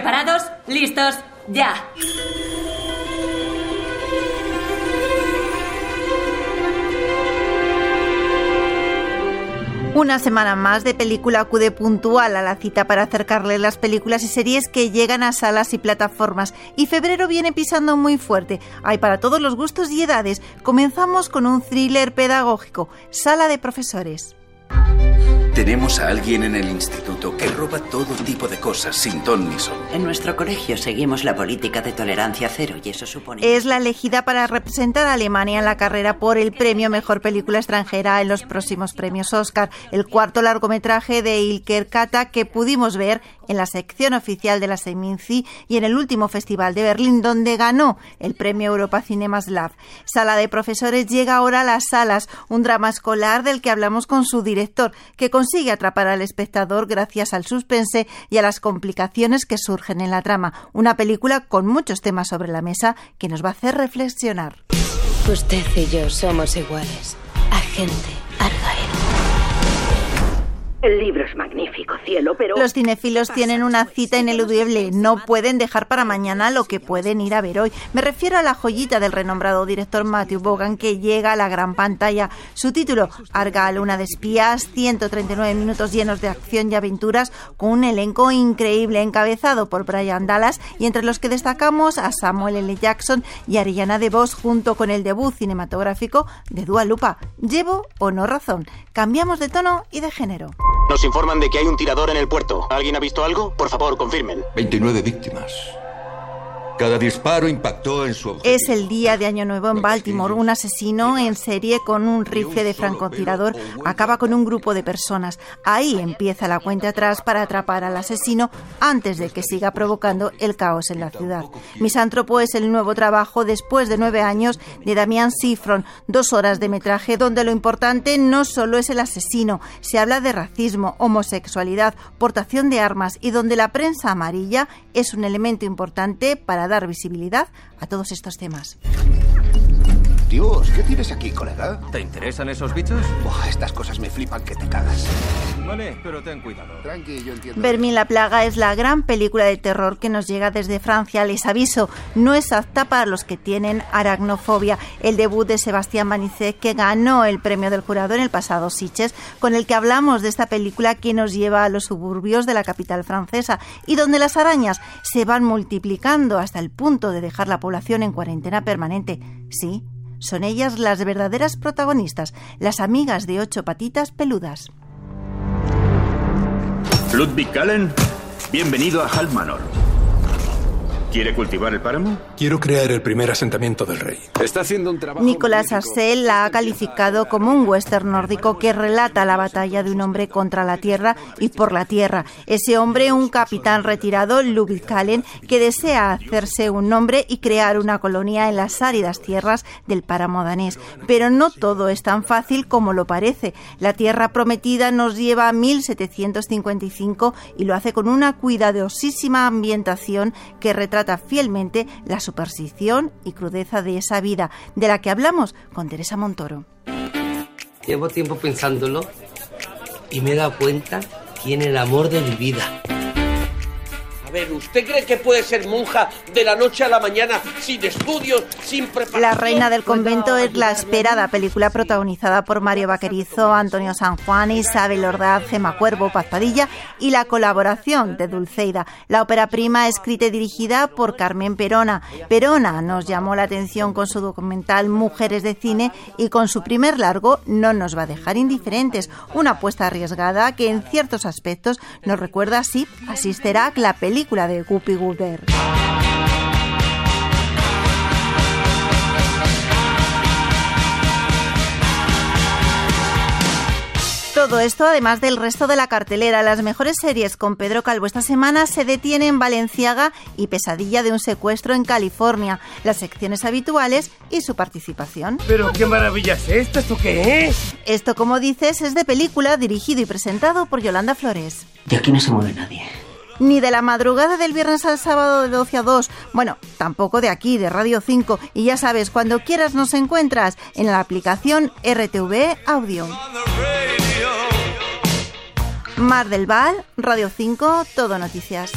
¿Preparados? ¿Listos? ¡Ya! Una semana más de película acude puntual a la cita para acercarle las películas y series que llegan a salas y plataformas. Y febrero viene pisando muy fuerte. Hay para todos los gustos y edades. Comenzamos con un thriller pedagógico, Sala de Profesores. Tenemos a alguien en el instituto que roba todo tipo de cosas sin ton ni son. En nuestro colegio seguimos la política de tolerancia cero y eso supone... Es la elegida para representar a Alemania en la carrera por el premio Mejor Película Extranjera en los próximos premios Oscar, el cuarto largometraje de Ilker Kata que pudimos ver en la sección oficial de la Seminci y en el último festival de Berlín donde ganó el premio Europa Cinemas Lab. Sala de Profesores llega ahora a las salas, un drama escolar del que hablamos con su director, que consigue atrapar al espectador gracias al suspense y a las complicaciones que surgen en la trama. Una película con muchos temas sobre la mesa que nos va a hacer reflexionar. Usted y yo somos iguales. Agente. El libro es magnífico, cielo, pero... Los cinefilos tienen una cita ineludible. No pueden dejar para mañana lo que pueden ir a ver hoy. Me refiero a la joyita del renombrado director Matthew Bogan que llega a la gran pantalla. Su título, Argal, una de espías, 139 minutos llenos de acción y aventuras, con un elenco increíble encabezado por Brian Dallas y entre los que destacamos a Samuel L. Jackson y Ariana DeVos junto con el debut cinematográfico de Dua Lupa. ¿Llevo o no razón? Cambiamos de tono y de género. Nos informan de que hay un tirador en el puerto. ¿Alguien ha visto algo? Por favor, confirmen. 29 víctimas. Cada disparo impactó en su objetivo. Es el día de Año Nuevo en Baltimore. Un asesino en serie con un rifle de francotirador acaba con un grupo de personas. Ahí empieza la cuenta atrás para atrapar al asesino antes de que siga provocando el caos en la ciudad. Misántropo es el nuevo trabajo después de nueve años de Damián Sifron. Dos horas de metraje donde lo importante no solo es el asesino, se habla de racismo, homosexualidad, portación de armas y donde la prensa amarilla es un elemento importante para dar visibilidad a todos estos temas. Dios, ¿qué tienes aquí, colega? ¿Te interesan esos bichos? Buah, estas cosas me flipan que te cagas. Vale, pero ten cuidado. Tranqui, yo entiendo. Vermin la plaga es la gran película de terror que nos llega desde Francia. Les aviso, no es apta para los que tienen aracnofobia. El debut de Sebastián Manizet, que ganó el premio del jurado en el pasado Sitges, con el que hablamos de esta película que nos lleva a los suburbios de la capital francesa y donde las arañas se van multiplicando hasta el punto de dejar la población en cuarentena permanente. Sí, son ellas las verdaderas protagonistas, las amigas de ocho patitas peludas. Ludwig Kallen, bienvenido a Hal Manor. ¿Quiere cultivar el páramo? Quiero crear el primer asentamiento del rey. Está haciendo un trabajo. Nicolas Arcel la ha calificado como un western nórdico que relata la batalla de un hombre contra la tierra y por la tierra. Ese hombre, un capitán retirado, Ludwig Kallen, que desea hacerse un nombre y crear una colonia en las áridas tierras del páramo danés. Pero no todo es tan fácil como lo parece. La tierra prometida nos lleva a 1755 y lo hace con una cuidadosísima ambientación que retrata fielmente la superstición y crudeza de esa vida de la que hablamos con Teresa Montoro. Llevo tiempo pensándolo y me he dado cuenta quién el amor de mi vida. A ver, ¿usted cree que puede ser monja de la noche a la mañana sin estudios, sin preparación? La reina del convento es la esperada película protagonizada por Mario Vaquerizo, Antonio San Juan, Isabel Ordaz, Gema Cuervo, Paz Padilla y la colaboración de Dulceida. La ópera prima escrita y dirigida por Carmen Perona. Perona nos llamó la atención con su documental Mujeres de Cine y con su primer largo no nos va a dejar indiferentes. Una apuesta arriesgada que en ciertos aspectos nos recuerda así a Sister Act, la película de Guppy Goulder. Todo esto, además del resto de la cartelera, las mejores series con Pedro Calvo esta semana se detiene en Valenciaga y Pesadilla de un secuestro en California, las secciones habituales y su participación. Pero qué maravilla es esto, ¿esto qué es? Esto, como dices, es de película, dirigido y presentado por Yolanda Flores. De aquí no se mueve nadie ni de la madrugada del viernes al sábado de 12 a 2. Bueno, tampoco de aquí, de Radio 5. Y ya sabes, cuando quieras nos encuentras en la aplicación RTV Audio. Mar del Val, Radio 5, Todo Noticias.